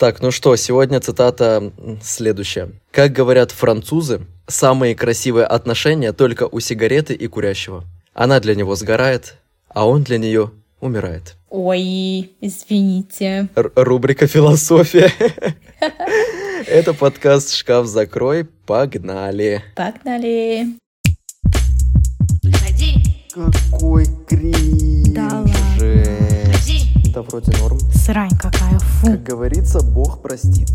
Так, ну что, сегодня цитата следующая. Как говорят французы, самые красивые отношения только у сигареты и курящего. Она для него сгорает, а он для нее умирает. Ой, извините. Р- рубрика «Философия». Это подкаст «Шкаф закрой». Погнали. Погнали. Какой кринж. Да ладно. Да вроде норм. Срань какая, фу. Как говорится, Бог простит.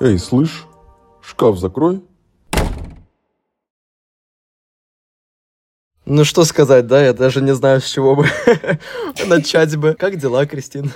Эй, слышь, шкаф закрой. Ну что сказать, да, я даже не знаю, с чего бы начать бы. Как дела, Кристин?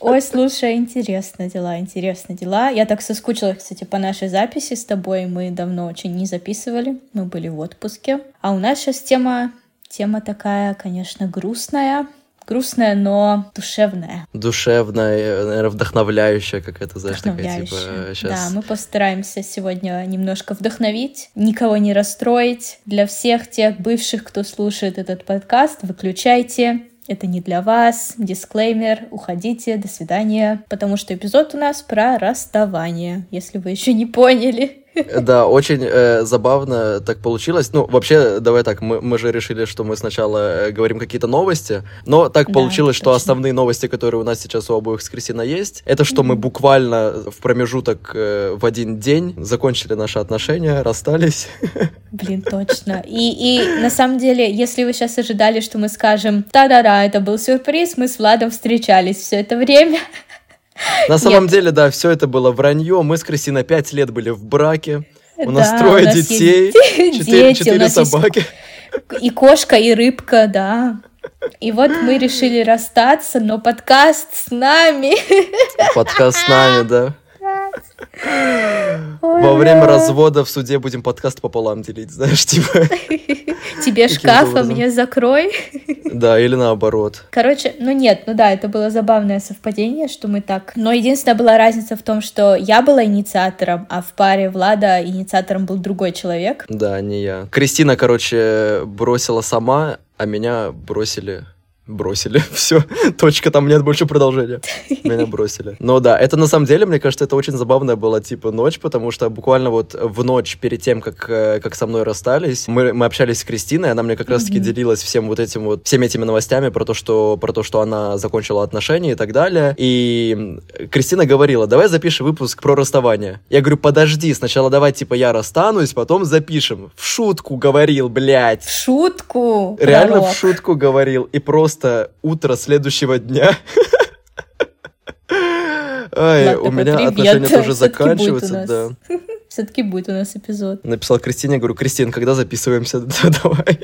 Ой, слушай, интересно дела, интересно дела. Я так соскучилась, кстати, по нашей записи с тобой. Мы давно очень не записывали, мы были в отпуске. А у нас сейчас тема, тема такая, конечно, грустная. Грустная, но душевная. Душевная, наверное, вдохновляющая какая-то, знаешь, такая, типа, Вдохновляющая. сейчас... Да, мы постараемся сегодня немножко вдохновить, никого не расстроить. Для всех тех бывших, кто слушает этот подкаст, выключайте. Это не для вас. Дисклеймер. Уходите. До свидания. Потому что эпизод у нас про расставание, если вы еще не поняли. Да, очень э, забавно так получилось. Ну, вообще, давай так, мы, мы же решили, что мы сначала э, говорим какие-то новости, но так Да, получилось, что точно. основные новости, которые у нас сейчас у обоих с Кристиной есть, это что мы буквально в промежуток э, в один день закончили наши отношения, расстались. Блин, точно. И, и на самом деле, если вы сейчас ожидали, что мы скажем, да-да-да, это был сюрприз, мы с Владом встречались все это время. На самом деле, да, все это было вранье. Мы с Кристиной пять лет были в браке. У нас Да, трое у нас есть детей, четыре, есть собаки. И кошка, и рыбка, да. И вот мы решили расстаться, но подкаст с нами. Подкаст с нами, да. Во время развода в суде будем подкаст пополам делить, знаешь, типа. Тебе шкаф, а мне закрой. Да, или наоборот. Короче, ну нет, ну да, это было забавное совпадение, что мы так... Но единственная была разница в том, что я была инициатором, а в паре Влада инициатором был другой человек. Да, не я. Кристина, короче, бросила сама, а меня бросили. Бросили. Все. Точка, там нет больше продолжения. Меня бросили. Но да, это на самом деле, мне кажется, это очень забавная была типа ночь, потому что буквально вот в ночь перед тем, как, э, как со мной расстались, мы, мы общались с Кристиной, она мне как раз-таки Мгм. делилась всем вот этим вот, всеми этими новостями про то, что, про то, что она закончила отношения и так далее. И Кристина говорила, давай запишем выпуск про расставание. Я говорю, подожди, сначала давай, типа, я расстанусь, потом запишем. В шутку говорил, блядь. В шутку. Реально пророк. в шутку говорил. И просто утро следующего дня. Ай, у меня «Привет, отношения тоже заканчиваются, нас». да. Все-таки будет у нас эпизод. Написал Кристине, говорю, Кристин, когда записываемся? Да, давай.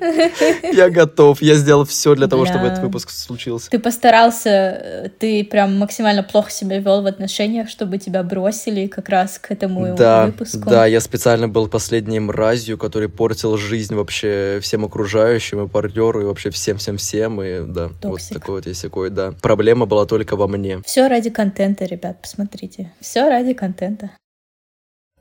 Я готов, я сделал все для того, чтобы этот выпуск случился. Ты постарался, э, ты прям максимально плохо себя вел в отношениях, чтобы тебя бросили как раз к этому выпуску. да, я специально был последней мразью, который портил жизнь вообще всем окружающим, и партнеру, и вообще всем-всем-всем, и да, вот такой вот есть такой, да. Проблема была только во мне. Все ради контента, ребят, посмотрите. Все ради контента.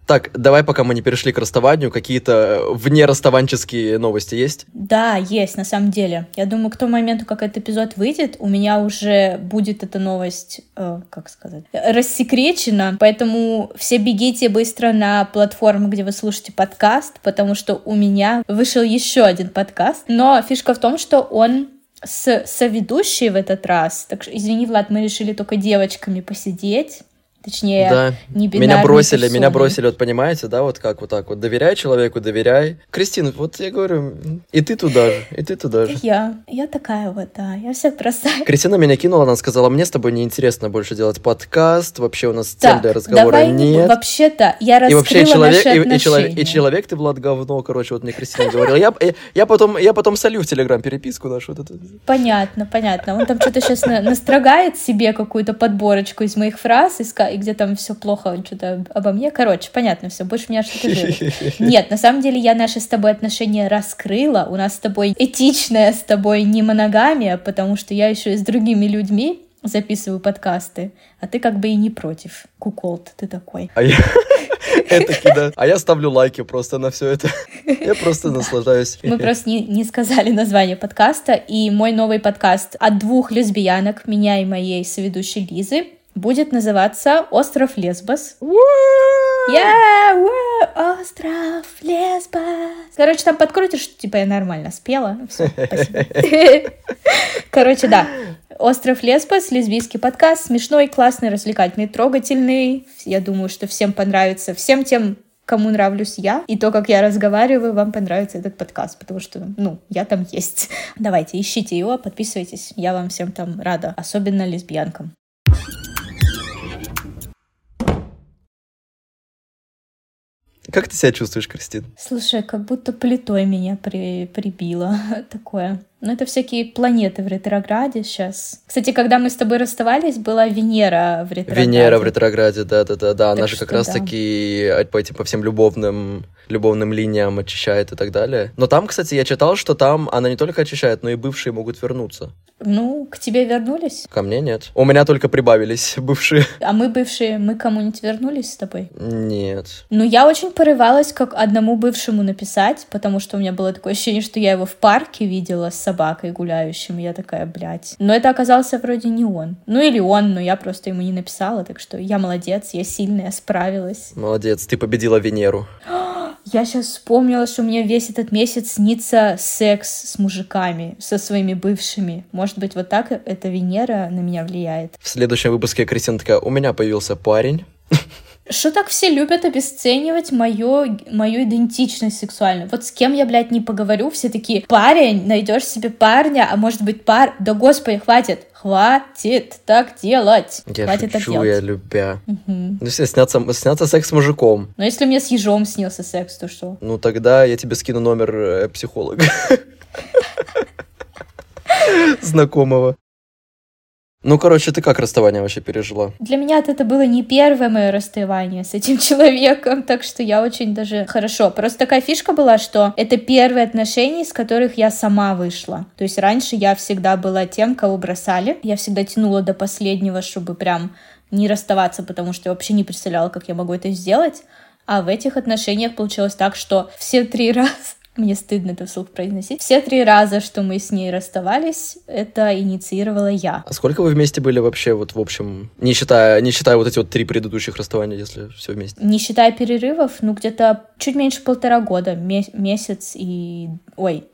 Так, давай, пока мы не перешли к расставанию, какие-то вне расставанческие новости есть? Да, есть, на самом деле. Я думаю, к тому моменту, как этот эпизод выйдет, у меня уже будет эта новость, э, как сказать, рассекречена. Поэтому все бегите быстро на платформу, где вы слушаете подкаст, потому что у меня вышел еще один подкаст. Но фишка в том, что он с соведущей в этот раз. Так что, извини, Влад, мы решили только девочками посидеть. Точнее, да. не Меня бросили, меня бросили, вот понимаете, да, вот как вот так вот. Доверяй человеку, доверяй. Кристина, вот я говорю, и ты туда же, и ты туда же. Я, я такая вот, да, я всех бросаю. Кристина меня кинула, она сказала, мне с тобой неинтересно больше делать подкаст, вообще у нас цель Так, для разговора давай не нет. Вообще-то, я И раскрыла вообще человек, наши и, и человек, и отношения. человек ты, Влад, говно, короче, вот мне Кристина говорила. Я, я, потом, я потом солю в Телеграм переписку нашу. Вот эту. Понятно, понятно. Он там что-то сейчас настрогает себе какую-то подборочку из моих фраз, и, и где там все плохо, он что-то обо мне. Короче, понятно все, больше меня что-то жирит. Нет, на самом деле я наши с тобой отношения раскрыла. У нас с тобой этичная с тобой не моногамия, потому что я еще и с другими людьми записываю подкасты, а ты как бы и не против. Куколт, ты такой. А я, Этаки, да. А я ставлю лайки просто на все это. Я просто наслаждаюсь. Мы просто не, не сказали название подкаста, и мой новый подкаст от двух лесбиянок, меня и моей соведущей Лизы, будет называться «Остров Лесбос». Yeah, wow, остров Лесбос. Короче, там подкрутишь, типа я нормально спела. Спасибо. Короче, да. Остров Лесбос, лесбийский подкаст, смешной, классный, развлекательный, трогательный. Я думаю, что всем понравится. Всем тем, кому нравлюсь я, и то, как я разговариваю, вам понравится этот подкаст, потому что, ну, я там есть. Давайте, ищите его, подписывайтесь. Я вам всем там рада, особенно лесбиянкам. Как ты себя чувствуешь, Кристин? Слушай, как будто плитой меня при, прибило такое. Ну, это всякие планеты в ретрограде сейчас. Кстати, когда мы с тобой расставались, была Венера в ретрограде. Венера в ретрограде, да-да-да. да. Она же как раз-таки а, по этим по всем любовным любовным линиям очищает и так далее. Но там, кстати, я читал, что там она не только очищает, но и бывшие могут вернуться. Ну, к тебе вернулись? Ко мне нет. У меня только прибавились бывшие. А мы бывшие, мы кому-нибудь вернулись с тобой? Нет. Ну, я очень порывалась как одному бывшему написать, потому что у меня было такое ощущение, что я его в парке видела с собакой гуляющим. Я такая, блядь. Но это оказался вроде не он. Ну или он, но я просто ему не написала, так что я молодец, я сильная, справилась. Молодец, ты победила Венеру. Я сейчас вспомнила, что мне весь этот месяц снится секс с мужиками, со своими бывшими. Может быть, вот так эта Венера на меня влияет. В следующем выпуске Кристина такая, у меня появился парень. Что так все любят обесценивать мою, мою идентичность сексуальную? Вот с кем я, блядь, не поговорю, все такие, парень, найдешь себе парня, а может быть пар... Да господи, хватит, хватит так делать. Я хватит так шучу, делать. я любя. Мгм. Ну, если снятся, снятся секс с мужиком, Но если мне с ежом снился секс, то что? ну тогда я тебе скину номер э, психолога. Знакомого. Ну, короче, ты как расставание вообще пережила? Для меня это было не первое мое расставание с этим человеком, так что я очень даже хорошо. Просто такая фишка была, что это первые отношения, из которых я сама вышла. То есть раньше я всегда была тем, кого бросали. Я всегда тянула до последнего, чтобы прям не расставаться, потому что я вообще не представляла, как я могу это сделать. А в этих отношениях получилось так, что все три раза мне стыдно это вслух произносить. Все три раза, что мы с ней расставались, это инициировала я. А сколько вы вместе были вообще, вот в общем, не считая, не считая вот эти вот три предыдущих расставания, если все вместе? Не считая перерывов, ну где-то чуть меньше полтора года, ме- месяц и... Ой,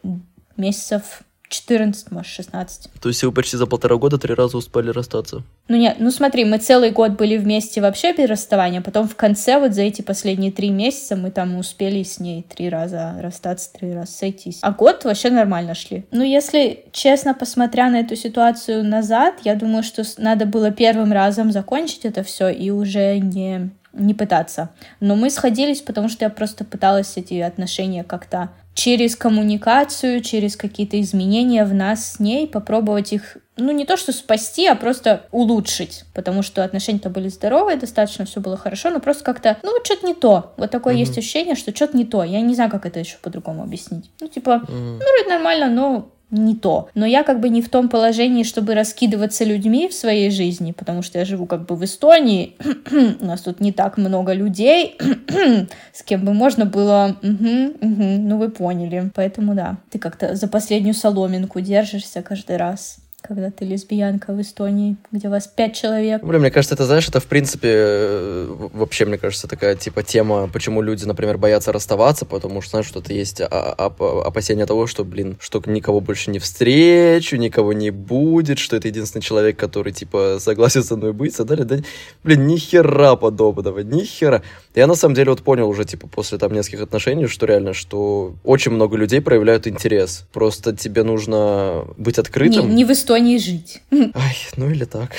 месяцев 14, может, 16. То есть вы почти за полтора года три раза успели расстаться? Ну нет, ну смотри, мы целый год были вместе вообще без расставания, потом в конце вот за эти последние три месяца мы там успели с ней три раза расстаться, три раза сойтись. А год вообще нормально шли. Ну если честно, посмотря на эту ситуацию назад, я думаю, что надо было первым разом закончить это все и уже не не пытаться. Но мы сходились, потому что я просто пыталась эти отношения как-то через коммуникацию, через какие-то изменения в нас с ней попробовать их, ну не то что спасти, а просто улучшить, потому что отношения-то были здоровые, достаточно все было хорошо, но просто как-то, ну что-то не то. Вот такое Мгм. есть ощущение, что что-то не то. Я не знаю, как это еще по-другому объяснить. Ну типа, М. ну, вроде нормально, но не то. Но я как бы не в том положении, чтобы раскидываться людьми в своей жизни, потому что я живу как бы в Эстонии, у нас тут не так много людей, с кем бы можно было, мгм, мгм, ну вы поняли. Поэтому да, ты как-то за последнюю соломинку держишься каждый раз когда ты лесбиянка в Эстонии, где вас пять человек. Блин, мне кажется, это, знаешь, это, в принципе, э, вообще, мне кажется, такая, типа, тема, почему люди, например, боятся расставаться, потому что, знаешь, что-то есть а- а- оп- опасение того, что, блин, что никого больше не встречу, никого не будет, что это единственный человек, который, типа, согласен со мной быть, и далее. Да, блин, ни хера подобного, ни хера. Я, на самом деле, вот понял уже, типа, после, там, нескольких отношений, что реально, что очень много людей проявляют интерес. Просто тебе нужно быть Не, открытым. не в Эстонии жить. Ай, ну или так.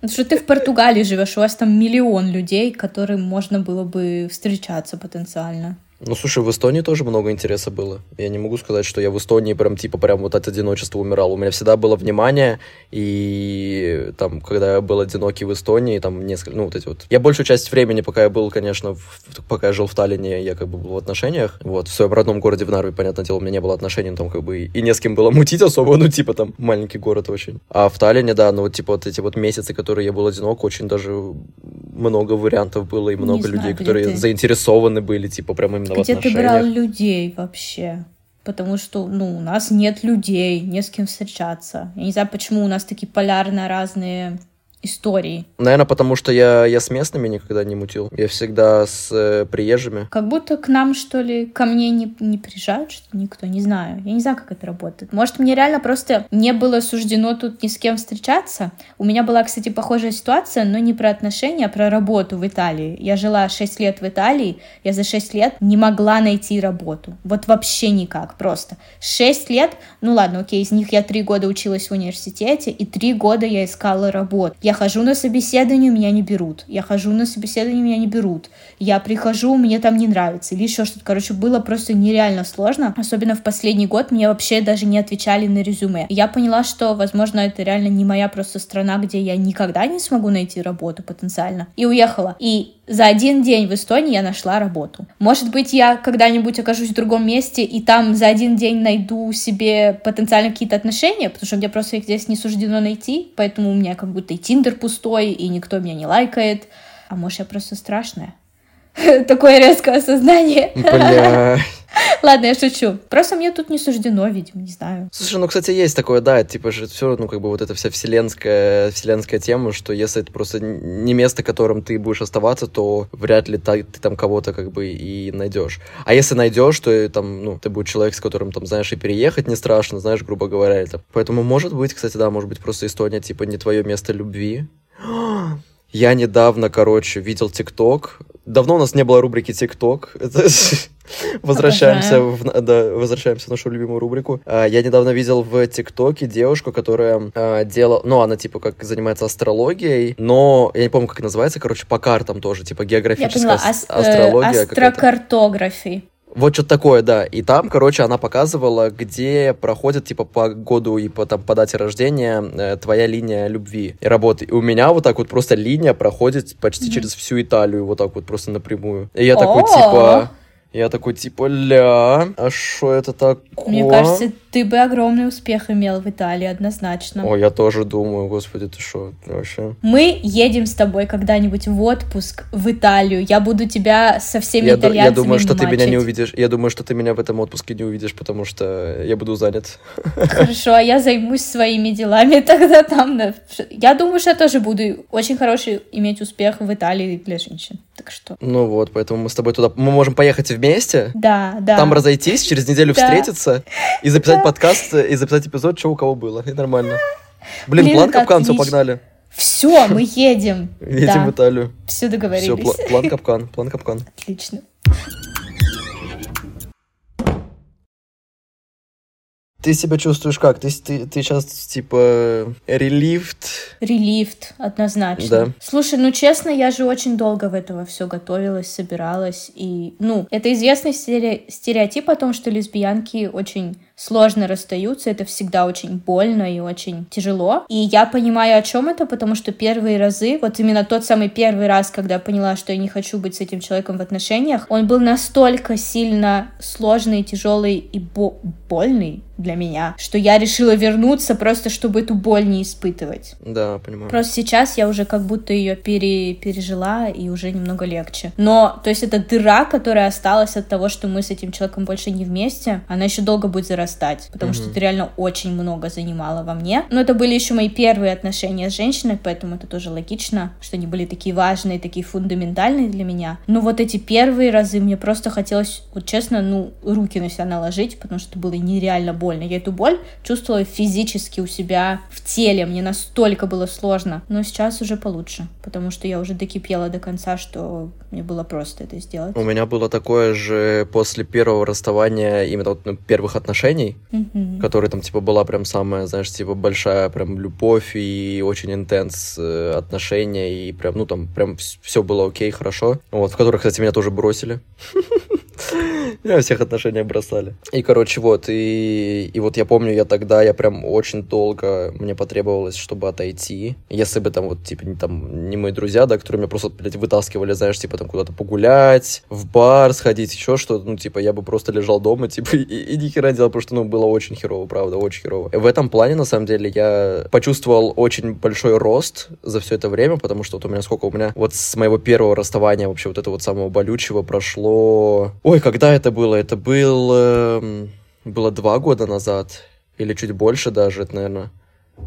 Потому что ты в Португалии живешь, у вас там миллион людей, которым можно было бы встречаться потенциально. Ну, слушай, в Эстонии тоже много интереса было. Я не могу сказать, что я в Эстонии прям, типа, прям вот от одиночества умирал. У меня всегда было внимание, и там, когда я был одинокий в Эстонии, там несколько, ну, вот эти вот... Я большую часть времени, пока я был, конечно, в- пока я жил в Таллине, я как бы был в отношениях. Вот, в своем родном городе в Нарве, понятное дело, у меня не было отношений, там как бы и не с кем было мутить особо, ну, типа, там маленький город очень. А в Таллине, да, ну, вот, типа, вот эти вот месяцы, которые я был одинок, очень даже много вариантов было и Не много знаю, людей, которые ты. заинтересованы были, типа, прям именно в Где ты брал людей вообще? Потому что, ну, у нас нет людей, не с кем встречаться. Я не знаю, почему у нас такие полярно разные истории. Наверное, потому что я, я с местными никогда не мутил. Я всегда с э, приезжими. Как будто к нам, что ли, ко мне не, не приезжают, что никто, не знаю. Я не знаю, как это работает. Может, мне реально просто не было суждено тут ни с кем встречаться. У меня была, кстати, похожая ситуация, но не про отношения, а про работу в Италии. Я жила 6 лет в Италии, я за 6 лет не могла найти работу. Вот вообще никак, просто. 6 лет, ну ладно, окей, из них я 3 года училась в университете, и 3 года я искала работу. Я хожу на собеседование, меня не берут. Я хожу на собеседование, меня не берут. Я прихожу, мне там не нравится. Или еще что-то. Короче, было просто нереально сложно. Особенно в последний год мне вообще даже не отвечали на резюме. Я поняла, что, возможно, это реально не моя просто страна, где я никогда не смогу найти работу потенциально. И уехала. И за один день в Эстонии я нашла работу. Может быть, я когда-нибудь окажусь в другом месте и там за один день найду себе потенциально какие-то отношения, потому что мне просто их здесь не суждено найти, поэтому у меня как будто и Тиндер пустой, и никто меня не лайкает. А может, я просто страшная? Такое резкое осознание. Бля. Ладно, я шучу. Просто мне тут не суждено, видимо, не знаю. Слушай, ну, кстати, есть такое, да, типа же все, ну, как бы вот эта вся вселенская, вселенская тема, что если это просто не место, в котором ты будешь оставаться, то вряд ли та- ты там кого-то как бы и найдешь. А если найдешь, то там, ну, ты будешь человек, с которым там, знаешь, и переехать не страшно, знаешь, грубо говоря, это. Поэтому, может быть, кстати, да, может быть, просто Эстония, типа, не твое место любви. Я недавно, короче, видел ТикТок. Давно у нас не было рубрики ТикТок. Возвращаемся в, да, возвращаемся в нашу любимую рубрику. А, Я недавно видел в ТикТоке девушку, которая а, делала, ну, она типа как занимается астрологией, но я не помню, как это называется, короче, по картам тоже, типа Я географическая поняла, ас- э, астрология. какая-то. Вот что-то такое, да. И там, короче, она показывала, где проходит, типа, по году и по, там, по дате рождения э, твоя линия любви и работы. И у меня вот так вот просто линия проходит почти Мгм. через всю Италию, вот так вот просто напрямую. И я такой, типа... Я такой, типа, ля, а что это такое? Мне кажется, ты бы огромный успех имел в Италии, однозначно. О, я тоже думаю, господи, ты что, вообще? Мы едем с тобой когда-нибудь в отпуск в Италию. Я буду тебя со всеми Я, итальянцами я думаю, что ты меня не мачить. увидишь. Я думаю, что ты меня в этом отпуске не увидишь, потому что я буду занят. Хорошо, а я займусь своими делами тогда там. Я думаю, что я тоже буду очень хороший иметь успех в Италии для женщин. Так что... Ну вот, поэтому мы с тобой туда... Мы можем поехать вместе, Да, да. там разойтись, через неделю встретиться и записать подкаст, и записать эпизод, что у кого было. И нормально. Блин, план капкан, все, погнали. Все, мы едем. Едем в Италию. все Все, договорились. план капкан, план капкан. Отлично. Ты себя чувствуешь как? Ты, ты, ты сейчас, типа, релифт? Релифт, однозначно. Да. Слушай, ну честно, я же очень долго в этого все готовилась, собиралась. И, ну, это известный стере- стереотип о том, что лесбиянки очень сложно расстаются. Это всегда очень больно и очень тяжело. И я понимаю, о чем это, потому что первые разы, вот именно тот самый первый раз, когда я поняла, что я не хочу быть с этим человеком в отношениях, он был настолько сильно сложный, тяжелый и бо- больный для меня, что я решила вернуться просто, чтобы эту боль не испытывать. Да, понимаю. Просто сейчас я уже как будто ее пере- пережила и уже немного легче. Но, то есть, эта дыра, которая осталась от того, что мы с этим человеком больше не вместе, она еще долго будет зарастать, потому что Мгм. это реально очень много занимало во мне. Но это были еще мои первые отношения с женщиной, поэтому это тоже логично, что они были такие важные, такие фундаментальные для меня. Но вот эти первые разы мне просто хотелось, вот честно, ну, руки на себя наложить, потому что это было нереально больно. Я эту боль чувствовала физически у себя в теле. Мне настолько было сложно. Но сейчас уже получше, потому что я уже докипела до конца, что мне было просто это сделать. У меня было такое же после первого расставания, именно вот, ну, первых отношений, Мгм. которая там, типа, была прям самая, знаешь, типа, большая прям любовь и очень интенс э, отношения, и прям, ну, там, прям все было окей, хорошо. Вот, в которых, кстати, меня тоже бросили. Меня всех отношения бросали. И, короче, вот, и, и вот я помню, я тогда, я прям очень долго, мне потребовалось, чтобы отойти. Если бы там вот, типа, не, там, не мои друзья, да, которые меня просто, блядь, вытаскивали, знаешь, типа, там куда-то погулять, в бар сходить, еще что-то, ну, типа, я бы просто лежал дома, типа, и, и ни хера делал, потому что, ну, было очень херово, правда, очень херово. В этом плане, на самом деле, я почувствовал очень большой рост за все это время, потому что вот у меня сколько у меня вот с моего первого расставания вообще вот это вот самого болючего прошло... Ой, когда это было? Это был... Э, было два года назад, или чуть больше даже, это, наверное,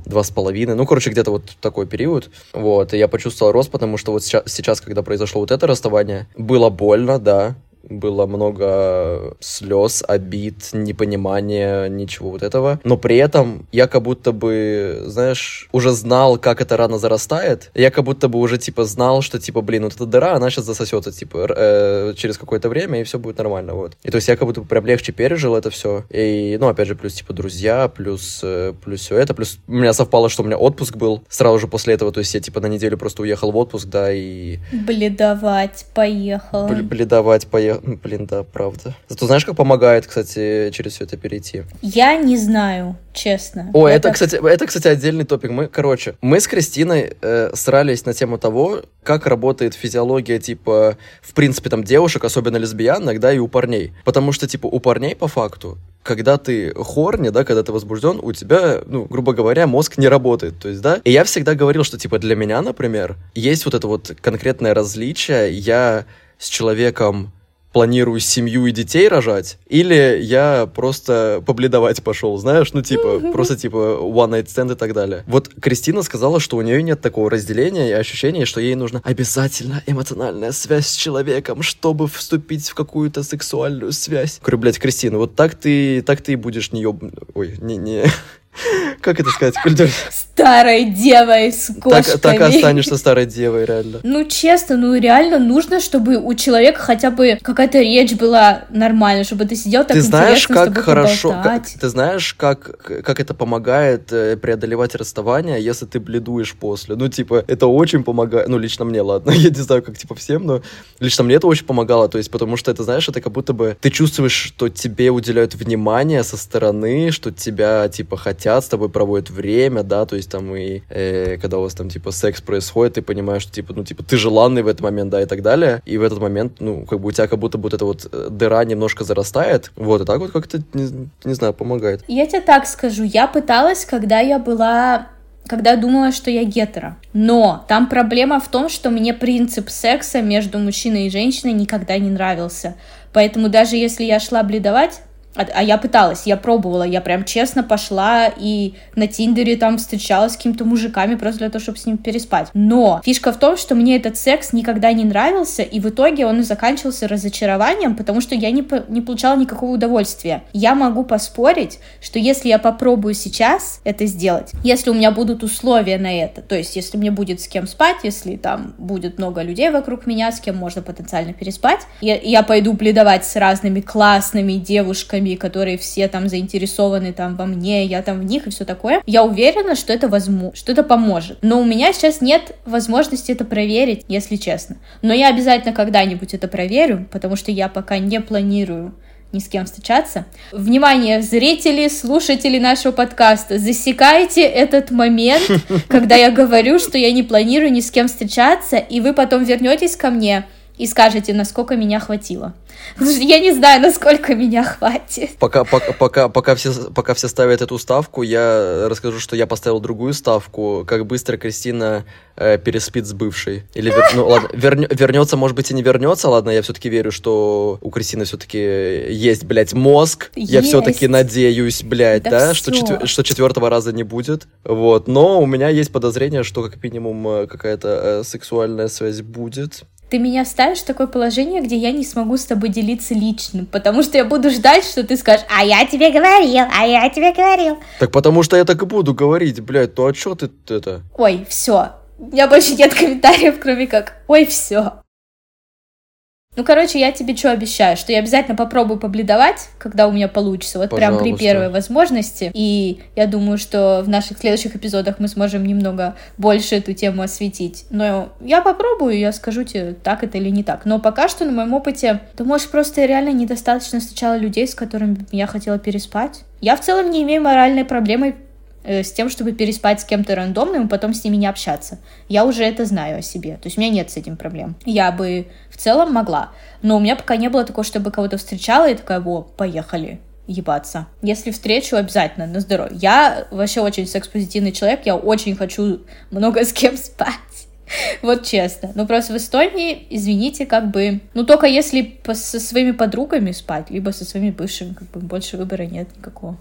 два с половиной, ну, короче, где-то вот такой период, вот, и я почувствовал рост, потому что вот сейчас, сейчас, когда произошло вот это расставание, было больно, да, было много слез, обид, непонимания, ничего вот этого. Но при этом я как будто бы, знаешь, уже знал, как эта рана зарастает. Я как будто бы уже, типа, знал, что, типа, блин, вот эта дыра, она сейчас засосется, типа, э, через какое-то время, и все будет нормально, вот. И то есть я как будто бы прям легче пережил это все. И, ну, опять же, плюс, типа, друзья, плюс, э, плюс все это, плюс у меня совпало, что у меня отпуск был сразу же после этого, то есть я, типа, на неделю просто уехал в отпуск, да, и... Бледовать поехал. Бледовать поехал Блин, да, правда. Зато знаешь, как помогает, кстати, через все это перейти? Я не знаю, честно. О, это, так- кстати, это, кстати, отдельный топик. Мы, короче, мы с Кристиной э, срались на тему того, как работает физиология, типа, в принципе, там, девушек, особенно лесбиянок, да, и у парней. Потому что, типа, у парней, по факту, когда ты хорни, да, когда ты возбужден, у тебя, ну, грубо говоря, мозг не работает, то есть, да. И я всегда говорил, что, типа, для меня, например, есть вот это вот конкретное различие. Я с человеком планирую семью и детей рожать, или я просто побледовать пошел, знаешь, ну, типа, просто, типа, one night stand и так далее. Вот Кристина сказала, что у нее нет такого разделения и ощущения, что ей нужна обязательно эмоциональная связь с человеком, чтобы вступить в какую-то сексуальную связь. Говорю, блядь, Кристина, вот так ты, так ты и будешь не еб... Ой, не, не... Как это сказать? Культур... Старой девой с кошками. Так, так и останешься старой девой, реально. Ну, честно, ну реально нужно, чтобы у человека хотя бы какая-то речь была нормальная, чтобы ты сидел так ты знаешь, как хорошо, как- ты знаешь, как, как это помогает э, преодолевать расставание, если ты бледуешь после. Ну, типа, это очень помогает. Ну, лично мне, ладно. Я не знаю, как типа всем, но лично мне это очень помогало. То есть, потому что это, знаешь, это как будто бы ты чувствуешь, что тебе уделяют внимание со стороны, что тебя, типа, хотят, с тобой проводят время, да, то есть там и э, когда у вас там, типа, секс происходит, ты понимаешь, что, типа, ну, типа, ты желанный в этот момент, да, и так далее. И в этот момент, ну, как бы у тебя как будто вот эта вот э, дыра немножко зарастает. Вот, и так вот как-то, не, не знаю, помогает. Я тебе так скажу, я пыталась, когда я была когда думала, что я гетера. Но там проблема в том, что мне принцип секса между мужчиной и женщиной никогда не нравился. Поэтому даже если я шла бледовать, а, а я пыталась, я пробовала, я прям честно пошла и на Тиндере там встречалась с какими-то мужиками просто для того, чтобы с ним переспать. Но фишка в том, что мне этот секс никогда не нравился, и в итоге он и заканчивался разочарованием, потому что я не, не получала никакого удовольствия. Я могу поспорить, что если я попробую сейчас это сделать, если у меня будут условия на это, то есть если мне будет с кем спать, если там будет много людей вокруг меня, с кем можно потенциально переспать, я, я пойду бледовать с разными классными девушками, которые все там заинтересованы там во мне, я там в них и все такое, я уверена, что это возможно, что это поможет. Но у меня сейчас нет возможности это проверить, если честно. Но я обязательно когда-нибудь это проверю, потому что я пока не планирую ни с кем встречаться. Внимание, зрители, слушатели нашего подкаста, засекайте этот момент, когда я говорю, что я не планирую ни с кем встречаться, и вы потом вернетесь ко мне и скажете, насколько меня хватило. Потому что я не знаю, насколько меня хватит. Пока, пока, пока, пока, все, пока все ставят эту ставку, я расскажу, что я поставил другую ставку. Как быстро Кристина э, переспит с бывшей. Или, вер- ну ладно, вернё- вернется, может быть, и не вернется. Ладно, я все-таки верю, что у Кристины все-таки есть, блядь, мозг. Я Есть. все-таки надеюсь, блядь, Да да, что, четвер- что четвертого раза не будет. Вот. Но у меня есть подозрение, что как минимум э, какая-то э, сексуальная связь будет. Ты меня ставишь в такое положение, где я не смогу с тобой делиться личным, потому что я буду ждать, что ты скажешь, а я тебе говорил, а я тебе говорил. Так потому что я так и буду говорить, блядь, то а чё ты это? Ой, все. У меня больше нет комментариев, кроме как, ой, все. Ну, короче, я тебе что обещаю, что я обязательно попробую побледовать, когда у меня получится, вот прям при Пожалуйста. первой возможности. И я думаю, что в наших следующих эпизодах мы сможем немного больше эту тему осветить. Но я попробую, я скажу тебе, так это или не так. Но пока что на моем опыте, ты можешь просто реально недостаточно сначала людей, с которыми я хотела переспать. Я в целом не имею моральной проблемы с тем, чтобы переспать с кем-то рандомным и потом с ними не общаться. Я уже это знаю о себе. То есть у меня нет с этим проблем. Я бы в целом могла. Но у меня пока не было такого, чтобы кого-то встречала и такая, во, поехали ебаться. Если встречу, обязательно, на здоровье. Я вообще очень секс-позитивный человек, я очень хочу много с кем спать. Вот честно. Ну, просто в Эстонии, извините, как бы... Ну, только если со своими подругами спать, либо со своими бывшими, как бы больше выбора нет никакого.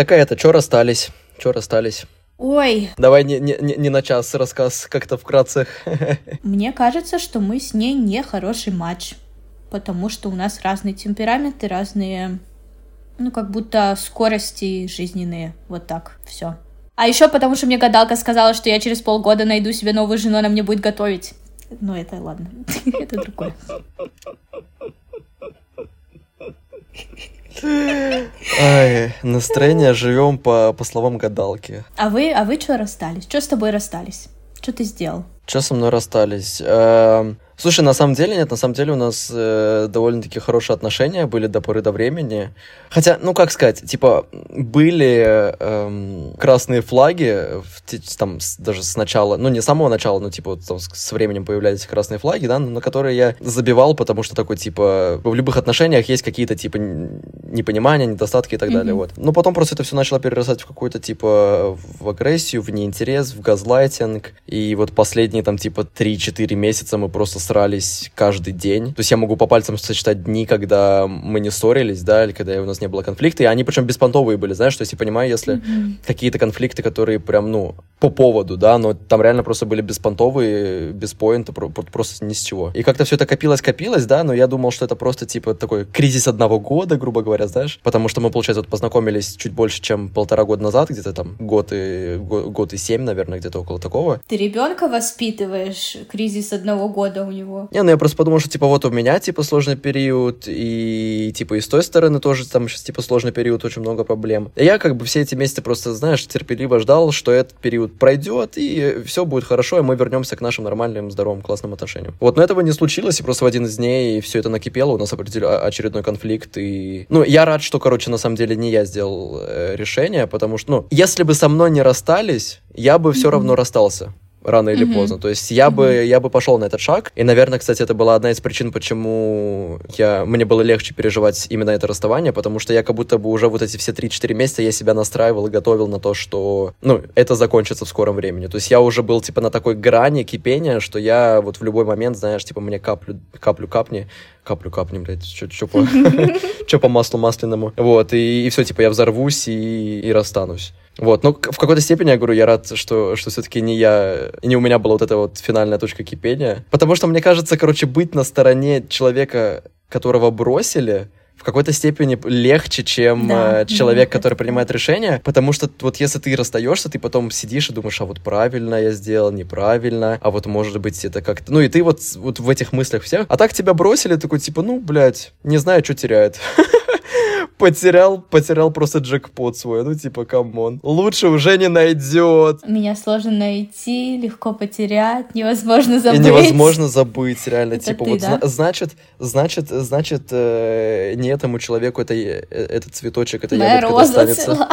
Такая это, чё расстались? Чё расстались? Ой, Давай не, не, не не на час рассказ, как-то вкратце. Мне кажется, что мы с ней не хороший матч, потому что у нас разные темпераменты, разные, ну, как будто скорости жизненные, вот так, все. А еще потому, что мне гадалка сказала, что я через полгода найду себе новую жену, она мне будет готовить. Ну, это ладно, это другое. Ай, настроение живем по, по словам гадалки. А вы, а вы что расстались? Что с тобой расстались? Что ты сделал? Че со мной расстались? Эм, Слушай, на самом деле нет, на самом деле у нас э, довольно-таки хорошие отношения были до поры до времени. Хотя, ну как сказать, типа были эм, красные флаги, в там с- даже с начала, ну не с самого начала, но типа вот там с, с временем появлялись красные флаги, да, на которые я забивал, потому что такой типа в любых отношениях есть какие-то типа непонимания, недостатки и так далее, Мгм. вот. Но потом просто это все начало перерастать в какую-то типа в агрессию, в неинтерес, в газлайтинг, и вот последние там типа 3-4 месяца мы просто срались каждый день. То есть я могу по пальцам сочетать дни, когда мы не ссорились, да, или когда у нас не было конфликта, и они причем беспонтовые были, знаешь, то есть я понимаю, если какие-то конфликты, которые прям, ну, по поводу, да, но там реально просто были беспонтовые, без поинта, про- про- просто ни с чего. И как-то все это копилось-копилось, да, но я думал, что это просто, типа, такой кризис одного года, грубо говоря, знаешь, потому что мы, получается, вот познакомились чуть больше, чем полтора года назад, где-то там год и, го- год и семь, наверное, где-то около такого. Ты ребенка воспитываешь, кризис одного года у него. Не, ну я просто подумал, что, типа, вот у меня, типа, сложный период, и, типа, и с той стороны тоже там сейчас, типа, сложный период, очень много проблем. И я, как бы, все эти месяцы просто, знаешь, терпеливо ждал, что этот период пройдет, и все будет хорошо, и мы вернемся к нашим нормальным, здоровым, классным отношениям. Вот, но этого не случилось, и просто в один из дней все это накипело, у нас а- очередной конфликт, и... Ну, я рад, что, короче, на самом деле не я сделал э, решение, потому что, ну, если бы со мной не расстались, я бы все Мгм. равно расстался рано или Мгм. поздно. То есть я бы, я бы пошел на этот шаг. И, наверное, кстати, это была одна из причин, почему я, мне было легче переживать именно это расставание, потому что я как будто бы уже вот эти все 3-4 месяца я себя настраивал и готовил на то, что, ну, это закончится в скором времени. То есть я уже был, типа, на такой грани кипения, что я вот в любой момент, знаешь, типа, мне каплю, каплю капни, каплю капни, блядь, что по, по маслу масляному. Вот, и, все, типа, я взорвусь и, и расстанусь. Вот, к- в какой-то степени, я говорю, я рад, что, что все-таки не я, не у меня была вот эта вот финальная точка кипения. Потому что, мне кажется, короче, быть на стороне человека, которого бросили, в какой-то степени легче, чем Да, э, человек, да, который принимает решение, потому что вот если ты расстаешься, ты потом сидишь и думаешь, а вот правильно я сделал, неправильно, а вот может быть это как-то... Ну и ты вот, вот в этих мыслях всех. А так тебя бросили, такой типа, ну, блядь, не знаю, что теряет. Потерял, потерял просто джекпот свой, ну типа, come on. Лучше уже не найдет. Меня сложно найти, легко потерять, невозможно И забыть. невозможно забыть, реально. Это типа, ты, вот да? зна- значит, значит, значит, э, не этому человеку это, э, этот цветочек, это Моя ягодка роза достанется. цвела.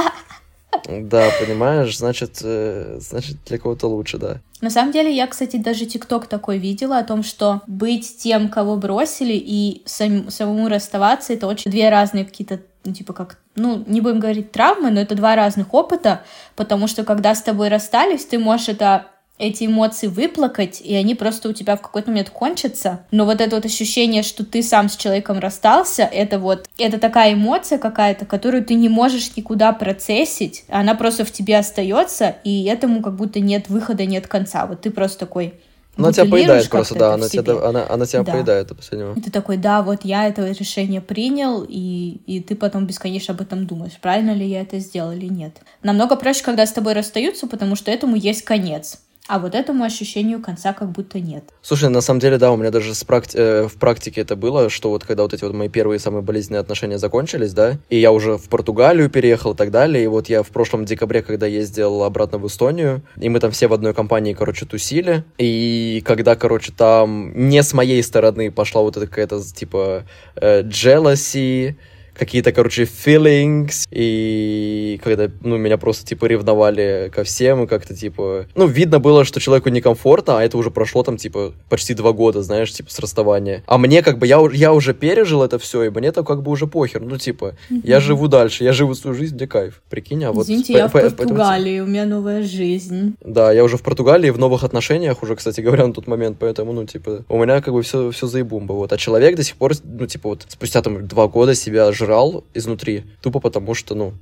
Да, понимаешь, значит, э, значит, для кого-то лучше, да. На самом деле, я, кстати, даже ТикТок такой видела о том, что быть тем, кого бросили, и сам- самому расставаться, это очень две разные какие-то, ну, типа как, ну, не будем говорить травмы, но это два разных опыта, потому что когда с тобой расстались, ты можешь это эти эмоции выплакать, и они просто у тебя в какой-то момент кончатся. Но вот это вот ощущение, что ты сам с человеком расстался, это вот, это такая эмоция какая-то, которую ты не можешь никуда процессить, она просто в тебе остается, и этому как будто нет выхода, нет конца. Вот ты просто такой Она тебя поедает просто, да, она тебя, она, она тебя Да. поедает до последнего. И ты такой, да, вот я это решение принял, и, и ты потом бесконечно об этом думаешь, правильно ли я это сделал или нет. Намного проще, когда с тобой расстаются, потому что этому есть конец. А вот этому ощущению конца как будто нет. Слушай, на самом деле, да, у меня даже с практи- э, в практике это было, что вот когда вот эти вот мои первые самые болезненные отношения закончились, да, и я уже в Португалию переехал и так далее, и вот я в прошлом декабре, когда ездил обратно в Эстонию, и мы там все в одной компании, короче, тусили, и когда, короче, там не с моей стороны пошла вот эта какая-то, типа, э, jealousy, какие-то, короче, feelings, и когда, ну, меня просто, типа, ревновали ко всем, и как-то, типа, ну, видно было, что человеку некомфортно, а это уже прошло, там, типа, почти два года, знаешь, типа, с расставания. А мне, как бы, я, я уже пережил это все, и мне-то, как бы, уже похер, ну, типа, я живу дальше, я живу свою жизнь, мне кайф, прикинь, а вот... Извините, я в по- поэтому- Португалии, у меня новая жизнь. да, я уже в Португалии, в новых отношениях уже, кстати говоря, на тот момент, поэтому, ну, типа, у меня как бы все, все заебумба, вот. А человек до сих пор, ну, типа, вот, спустя там два года себя жрал изнутри, тупо потому что, ну,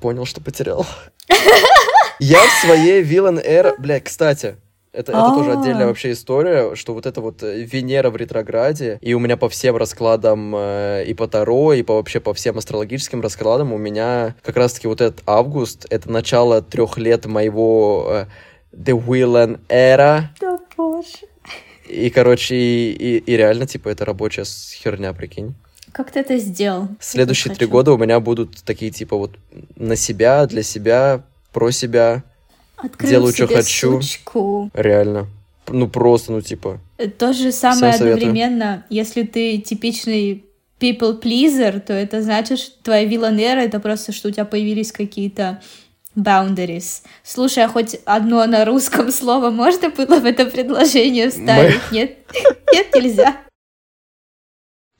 понял, что потерял. Я в своей Villain Air, бля, кстати, это, это тоже А. отдельная вообще история, что вот это вот э, Венера в ретрограде, и у меня по всем раскладам э, и по Таро, и по вообще по всем астрологическим раскладам у меня как раз-таки вот этот август, это начало трех лет моего э, The Villain Era, Да боже. и, короче, и, и- и реально, типа, это рабочая херня, прикинь. Как ты это сделал? Следующие три года у меня будут такие, типа, вот на себя, для себя, про себя, Открыл делаю, себе хочу. сучку. реально. Ну, просто, ну, типа, То же самое одновременно, если ты типичный people pleaser, то это значит, что твоя виланера это просто, что у тебя появились какие-то boundaries. Слушай, а хоть одно на русском слово можно было в это предложение вставить? Нет? Нет, нельзя.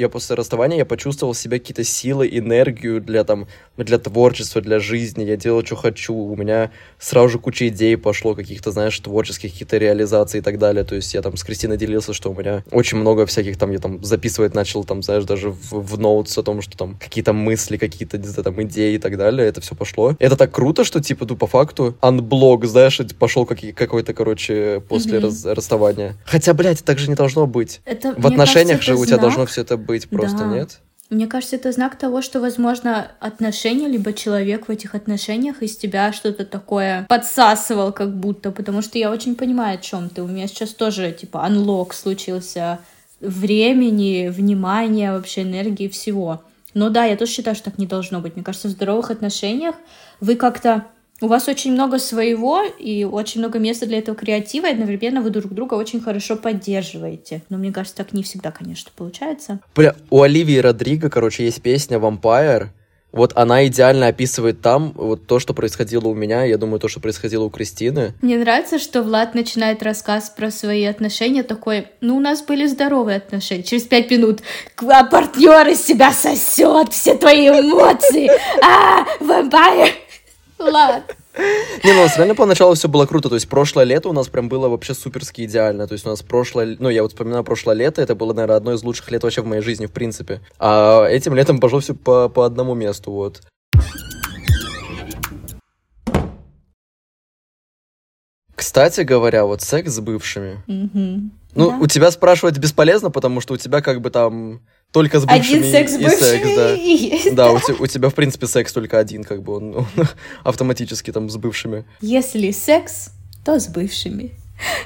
Я после расставания я почувствовал в себе какие-то силы, энергию для там, для творчества, для жизни. Я делал, что хочу. У меня сразу же куча идей пошло, каких-то, знаешь, творческих, каких-то реализаций и так далее. То есть я там с Кристиной делился, что у меня очень много всяких там, я там записывать начал, там, знаешь, даже в, в ноутс о том, что там какие-то мысли, какие-то, не знаю, там, идеи и так далее. Это все пошло. Это так круто, что, типа, ну, по факту, анблог, знаешь, пошел какой-то, короче, после Мгм. раз- расставания. Хотя, блядь, так же не должно быть. Это, В отношениях кажется, же у тебя знак. должно все это быть просто, Да. нет? Мне кажется, это знак того, что, возможно, отношения, либо человек в этих отношениях из тебя что-то такое подсасывал как будто, потому что я очень понимаю, о чем ты. У меня сейчас тоже, типа, анлок случился времени, внимания, вообще энергии, всего. Но да, я тоже считаю, что так не должно быть. Мне кажется, в здоровых отношениях вы как-то... У вас очень много своего и очень много места для этого креатива, и одновременно вы друг друга очень хорошо поддерживаете. Но мне кажется, так не всегда, конечно, получается. Бля, у Оливии Родриго, короче, есть песня «Vampire». Вот она идеально описывает там вот то, что происходило у меня, я думаю, то, что происходило у Кристины. Мне нравится, что Влад начинает рассказ про свои отношения такой, ну, у нас были здоровые отношения. Через пять минут, а партнер из себя сосет все твои эмоции. А, вампир. Влад. Не, ну реально поначалу все было круто, то есть прошлое лето у нас прям было вообще суперски идеально, то есть у нас прошлое, ну я вот вспоминаю прошлое лето, это было, наверное, одно из лучших лет вообще в моей жизни, в принципе. А этим летом пошло все по, по одному месту, вот. Кстати говоря, вот секс с бывшими. Мгм. Ну, Да. у тебя спрашивать бесполезно, потому что у тебя как бы там только с бывшими Один секс с и бывшими секс, да. и есть. Да, у, те- у тебя, в принципе, секс только один, как бы он, он автоматически там с бывшими. Если секс, то с бывшими.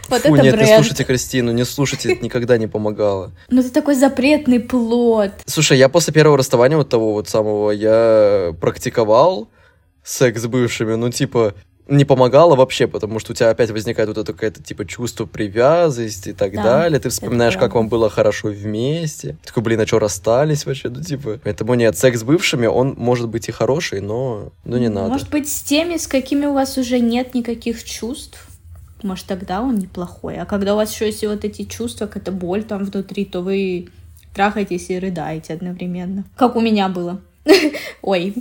Вот Фу, это нет, не бренд. слушайте Кристину, не слушайте, это никогда не помогало. Ну, это такой запретный плод. Слушай, я после первого расставания вот того вот самого, я практиковал секс с бывшими, ну, типа, не помогало вообще, потому что у тебя опять возникает вот это какое-то, типа, чувство привязанности и так Да, далее. Ты вспоминаешь, как вам было хорошо вместе. Такой, блин, а что, расстались вообще? Ну, типа, поэтому нет, секс с бывшими, он может быть и хороший, но, ну, не надо. Может быть, с теми, с какими у вас уже нет никаких чувств, может, тогда он неплохой. А когда у вас еще есть вот эти чувства, какая-то боль там внутри, то вы трахаетесь и рыдаете одновременно. Как у меня было. Ой.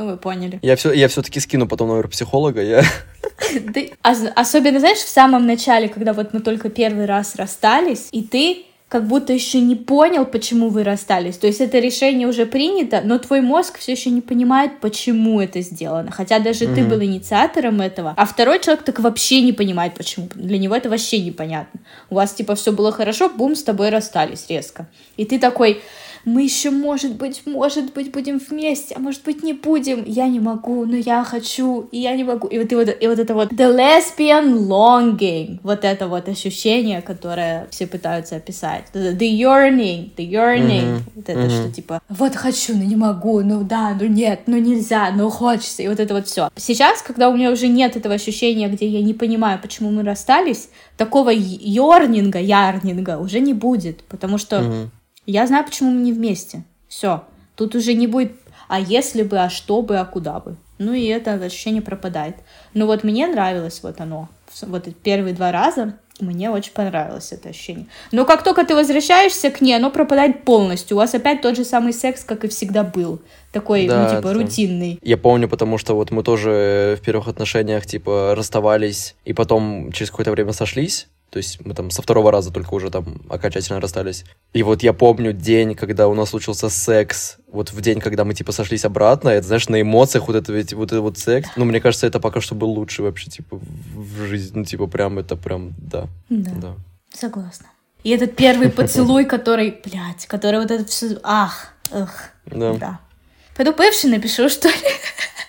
Ну, вы поняли. Я, все, я все-таки скину потом номер психолога, я... Ос- особенно, знаешь, в самом начале, когда вот мы только первый раз расстались, и ты как будто еще не понял, почему вы расстались. То есть это решение уже принято, но твой мозг все еще не понимает, почему это сделано. Хотя даже ты Мгм. был инициатором этого, а второй человек так вообще не понимает, почему. Для него это вообще непонятно. У вас типа все было хорошо, бум, с тобой расстались резко. И ты такой, мы еще, может быть, может быть, будем вместе, а может быть, не будем. Я не могу, но я хочу, и я не могу. И вот, и вот, и вот это вот the lesbian longing, вот это вот ощущение, которое все пытаются описать. The, yearning, the yearning, mm-hmm. вот это mm-hmm. что типа, вот хочу, но не могу, ну да, ну нет, ну нельзя, ну хочется, и вот это вот все. Сейчас, когда у меня уже нет этого ощущения, где я не понимаю, почему мы расстались, такого йорнинга, ярнинга уже не будет, потому что mm-hmm. Я знаю, почему мы не вместе. Все. Тут уже не будет а если бы, а что бы, а куда бы. Ну и это ощущение пропадает. Но вот мне нравилось вот оно. Вот первые два раза мне очень понравилось это ощущение. Но как только ты возвращаешься к ней, оно пропадает полностью. У вас опять тот же самый секс, как и всегда был. Такой, да, ну, типа, да. рутинный. Я помню, потому что вот мы тоже в первых отношениях, типа, расставались, и потом через какое-то время сошлись. То есть мы там со второго раза только уже там окончательно расстались. И вот я помню день, когда у нас случился секс, вот в день, когда мы типа сошлись обратно, это, знаешь, на эмоциях вот это ведь, вот этот вот секс. Ну, мне кажется, это пока что был лучший вообще, типа, в жизни. Ну, типа, прям это прям, да. Да. да. Согласна. И этот первый поцелуй, который, блядь, который вот это все, ах, эх, да. да. Пойду бывший напишу, что ли?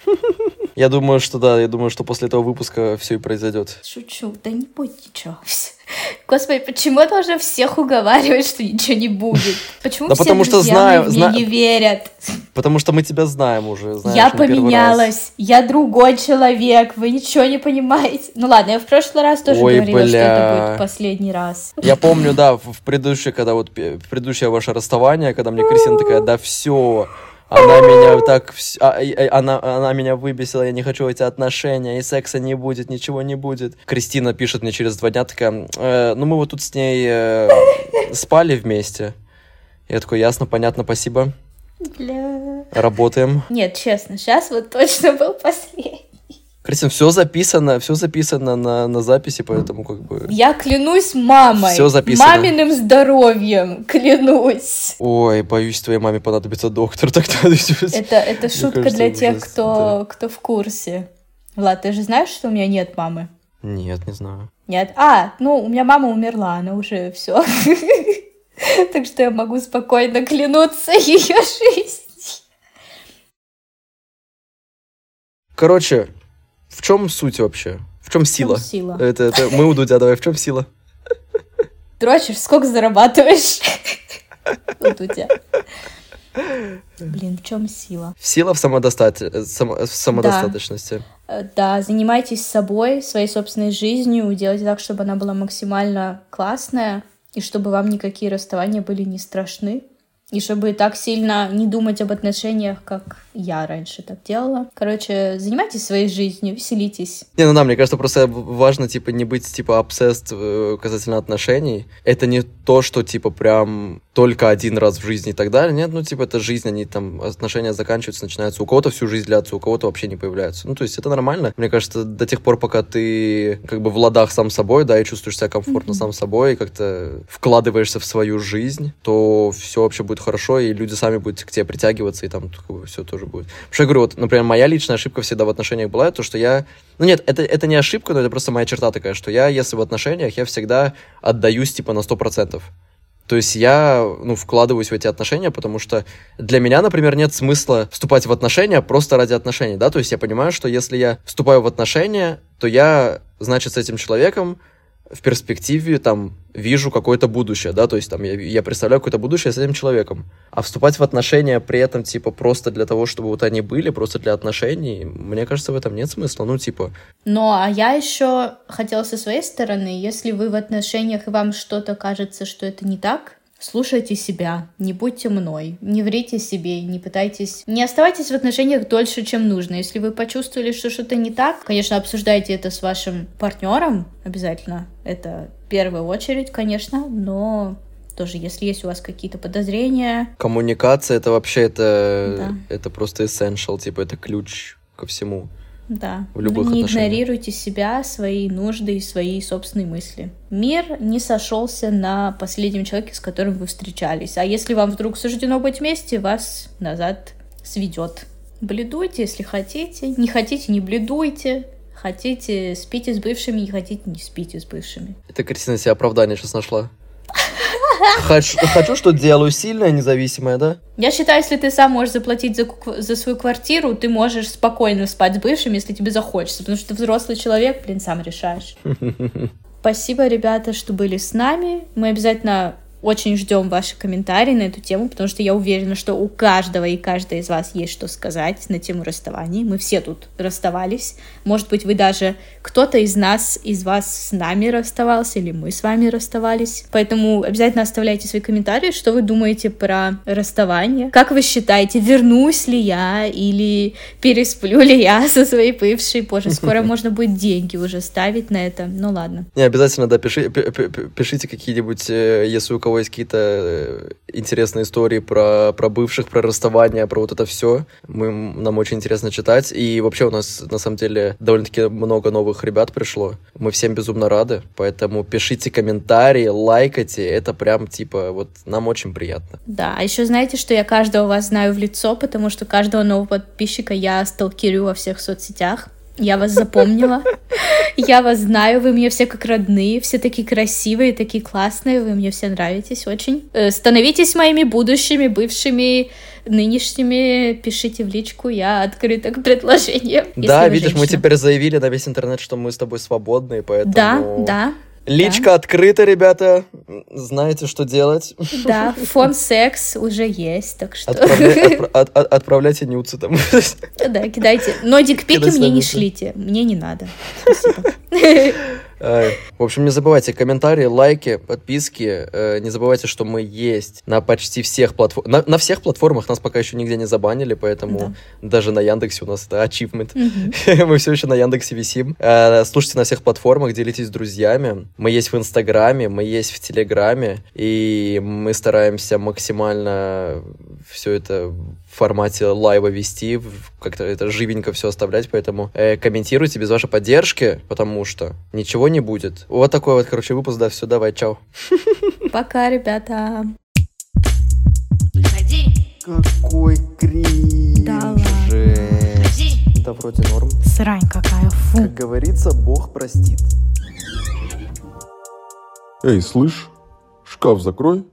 Я думаю, что да, я думаю, что после этого выпуска все и произойдет. Шучу, да не будет ничего. Господи, почему должен всех уговаривать, что ничего не будет? Почему да все потому что знаю, мне зна... не верят? Потому что мы тебя знаем уже, знаешь, Я поменялась, я другой человек, вы ничего не понимаете. Ну ладно, я в прошлый раз тоже Ой, говорила, бля. что это будет последний раз. Я помню, да, в предыдущее, когда вот предыдущее ваше расставание, когда мне Кристина такая, да все, она меня так... А, она, она меня выбесила, я не хочу эти отношения, и секса не будет, ничего не будет. Кристина пишет мне через два дня, такая, э, ну мы вот тут с ней э, спали вместе. Я такой, ясно, понятно, спасибо. Бля. Работаем. Нет, честно, сейчас вот точно был последний. Кристина, все записано, все записано на, на записи, поэтому как бы... Я клянусь мамой. Все записано. Маминым здоровьем, клянусь. Ой, боюсь, твоей маме понадобится доктор тогда. Это, это шутка кажется, для тех, ужас, кто, да. кто в курсе. Влад, ты же знаешь, что у меня нет мамы? Нет, не знаю. Нет? А, ну, у меня мама умерла, она уже все. Так что я могу спокойно клянуться ее жизнью. Короче, в чем суть вообще? В чем сила? В чем сила? Это, это мы у Дудя, давай, в чем сила? Дрочишь, сколько зарабатываешь? У Дудя. Блин, в чем сила? Сила в, самодостат... Само... в самодостаточности. Да. да, занимайтесь собой, своей собственной жизнью, делайте так, чтобы она была максимально классная, и чтобы вам никакие расставания были не страшны. И чтобы так сильно не думать об отношениях, как я раньше так делала. Короче, занимайтесь своей жизнью, веселитесь. Не, ну да, мне кажется, просто важно, типа, не быть, типа, обсест э, касательно отношений. Это не то, что, типа, прям только один раз в жизни и так далее. Нет, ну, типа, это жизнь, они там, отношения заканчиваются, начинаются. У кого-то всю жизнь длятся, у кого-то вообще не появляются. Ну, то есть это нормально. Мне кажется, до тех пор, пока ты, как бы, в ладах сам собой, да, и чувствуешь себя комфортно mm-hmm. сам собой, и как-то вкладываешься в свою жизнь, то все вообще будет хорошо, и люди сами будут к тебе притягиваться, и там все тоже будет. Потому что я говорю, вот, например, моя личная ошибка всегда в отношениях была, то, что я... Ну нет, это, это не ошибка, но это просто моя черта такая, что я, если в отношениях, я всегда отдаюсь, типа, на 100%. То есть я, ну, вкладываюсь в эти отношения, потому что для меня, например, нет смысла вступать в отношения просто ради отношений, да, то есть я понимаю, что если я вступаю в отношения, то я, значит, с этим человеком в перспективе там вижу какое-то будущее, да, то есть там я, я представляю какое-то будущее с этим человеком. А вступать в отношения при этом, типа, просто для того, чтобы вот они были, просто для отношений, мне кажется, в этом нет смысла, ну, типа. Ну, а я еще хотела со своей стороны, если вы в отношениях и вам что-то кажется, что это не так, Слушайте себя, не будьте мной, не врите себе, не пытайтесь... Не оставайтесь в отношениях дольше, чем нужно. Если вы почувствовали, что что-то не так, конечно, обсуждайте это с вашим партнером обязательно. Это в первую очередь, конечно, но тоже, если есть у вас какие-то подозрения. Коммуникация это вообще это, да. это просто essential, типа это ключ ко всему. Да. В любых Вы не игнорируйте себя, свои нужды и свои собственные мысли. Мир не сошелся на последнем человеке, с которым вы встречались. А если вам вдруг суждено быть вместе, вас назад сведет. Бледуйте, если хотите. Не хотите, не бледуйте. Хотите, спите с бывшими, не хотите, не спите с бывшими. Это Кристина себе оправдание сейчас нашла. Хочу, хочу, что делаю, сильная, независимая, да? Я считаю, если ты сам можешь заплатить за, за свою квартиру, ты можешь спокойно спать с бывшим, если тебе захочется, потому что ты взрослый человек, блин, сам решаешь. Спасибо, ребята, что были с нами. Мы обязательно очень ждем ваши комментарии на эту тему, потому что я уверена, что у каждого и каждой из вас есть что сказать на тему расставаний. Мы все тут расставались. Может быть, вы даже кто-то из нас, из вас с нами расставался, или мы с вами расставались. Поэтому обязательно оставляйте свои комментарии, что вы думаете про расставание. Как вы считаете, вернусь ли я или пересплю ли я со своей бывшей? Боже, скоро можно будет деньги уже ставить на это. Ну ладно. Не, обязательно, да, пиши, пишите какие-нибудь, э, если у кого кого есть какие-то э, интересные истории про, про бывших, про расставание, про вот это все, мы, нам очень интересно читать. И вообще у нас, на самом деле, довольно-таки много новых ребят пришло. Мы всем безумно рады, поэтому пишите комментарии, лайкайте, это прям, типа, вот нам очень приятно. Да, а еще знаете, что я каждого вас знаю в лицо, потому что каждого нового подписчика я сталкерю во всех соцсетях. Я вас запомнила. Я вас знаю, вы мне все как родные, все такие красивые, такие классные, вы мне все нравитесь очень. Э, становитесь моими будущими, бывшими, нынешними, пишите в личку, я открыта к предложениям. Да, видишь, женщина. мы теперь заявили на весь интернет, что мы с тобой свободные, поэтому... Да, да. Личка да. открыта, ребята. Знаете, что делать. Да, фон секс уже есть, так что... Отправля... Отпра... От, от, отправляйте нюцы там. Да, кидайте. Но дикпики мне не шлите. Мне не надо. Спасибо. В общем, не забывайте комментарии, лайки, подписки. Э, не забывайте, что мы есть на почти всех платформах. На, на всех платформах нас пока еще нигде не забанили, поэтому да. даже на Яндексе у нас это achievement. Угу. мы все еще на Яндексе висим. Э, слушайте на всех платформах, делитесь с друзьями. Мы есть в Инстаграме, мы есть в Телеграме, и мы стараемся максимально все это в формате лайва вести, как-то это живенько все оставлять, поэтому э, комментируйте без вашей поддержки, потому что ничего не будет. Вот такой вот, короче, выпуск, да, все, давай, чао. Пока, ребята. Какой кринж. Да ладно. Да вроде норм. Срань какая, фу. Как говорится, Бог простит. Эй, слышь, шкаф закрой.